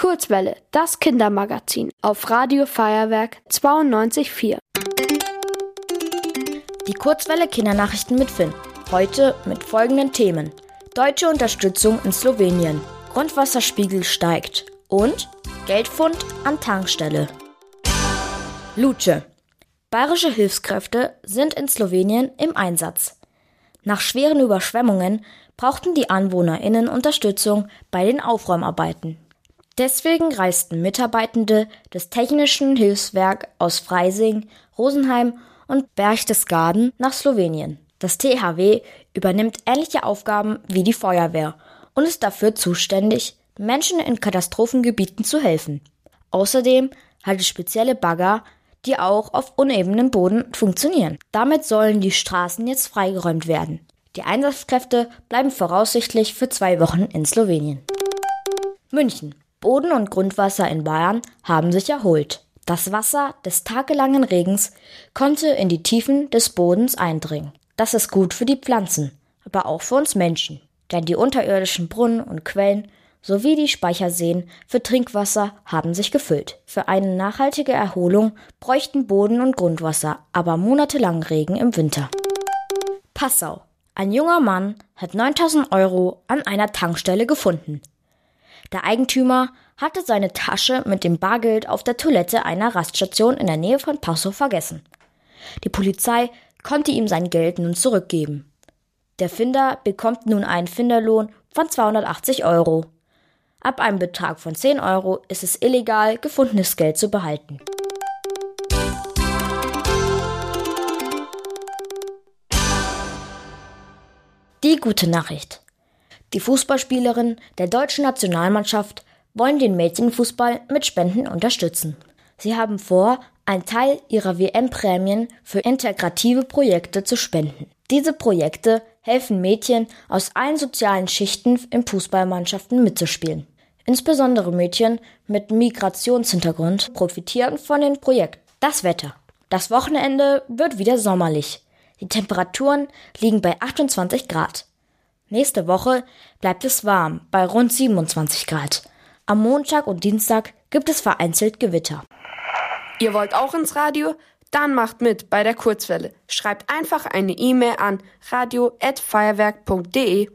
Kurzwelle, das Kindermagazin auf Radio Feuerwerk 92.4. Die Kurzwelle Kindernachrichten mit Finn. Heute mit folgenden Themen. Deutsche Unterstützung in Slowenien. Grundwasserspiegel steigt. Und Geldfund an Tankstelle. Luce. Bayerische Hilfskräfte sind in Slowenien im Einsatz. Nach schweren Überschwemmungen brauchten die AnwohnerInnen Unterstützung bei den Aufräumarbeiten. Deswegen reisten Mitarbeitende des Technischen Hilfswerk aus Freising, Rosenheim und Berchtesgaden nach Slowenien. Das THW übernimmt ähnliche Aufgaben wie die Feuerwehr und ist dafür zuständig, Menschen in Katastrophengebieten zu helfen. Außerdem hat es spezielle Bagger, die auch auf unebenem Boden funktionieren. Damit sollen die Straßen jetzt freigeräumt werden. Die Einsatzkräfte bleiben voraussichtlich für zwei Wochen in Slowenien. München. Boden- und Grundwasser in Bayern haben sich erholt. Das Wasser des tagelangen Regens konnte in die Tiefen des Bodens eindringen. Das ist gut für die Pflanzen, aber auch für uns Menschen. Denn die unterirdischen Brunnen und Quellen sowie die Speicherseen für Trinkwasser haben sich gefüllt. Für eine nachhaltige Erholung bräuchten Boden- und Grundwasser aber monatelang Regen im Winter. Passau. Ein junger Mann hat 9000 Euro an einer Tankstelle gefunden. Der Eigentümer hatte seine Tasche mit dem Bargeld auf der Toilette einer Raststation in der Nähe von Passau vergessen. Die Polizei konnte ihm sein Geld nun zurückgeben. Der Finder bekommt nun einen Finderlohn von 280 Euro. Ab einem Betrag von 10 Euro ist es illegal, gefundenes Geld zu behalten. Die gute Nachricht. Die Fußballspielerinnen der deutschen Nationalmannschaft wollen den Mädchenfußball mit Spenden unterstützen. Sie haben vor, einen Teil ihrer WM-Prämien für integrative Projekte zu spenden. Diese Projekte helfen Mädchen aus allen sozialen Schichten in Fußballmannschaften mitzuspielen. Insbesondere Mädchen mit Migrationshintergrund profitieren von den Projekten. Das Wetter. Das Wochenende wird wieder sommerlich. Die Temperaturen liegen bei 28 Grad. Nächste Woche bleibt es warm bei rund 27 Grad. Am Montag und Dienstag gibt es vereinzelt Gewitter. Ihr wollt auch ins Radio? Dann macht mit bei der Kurzwelle. Schreibt einfach eine E-Mail an radio@feuerwerk.de.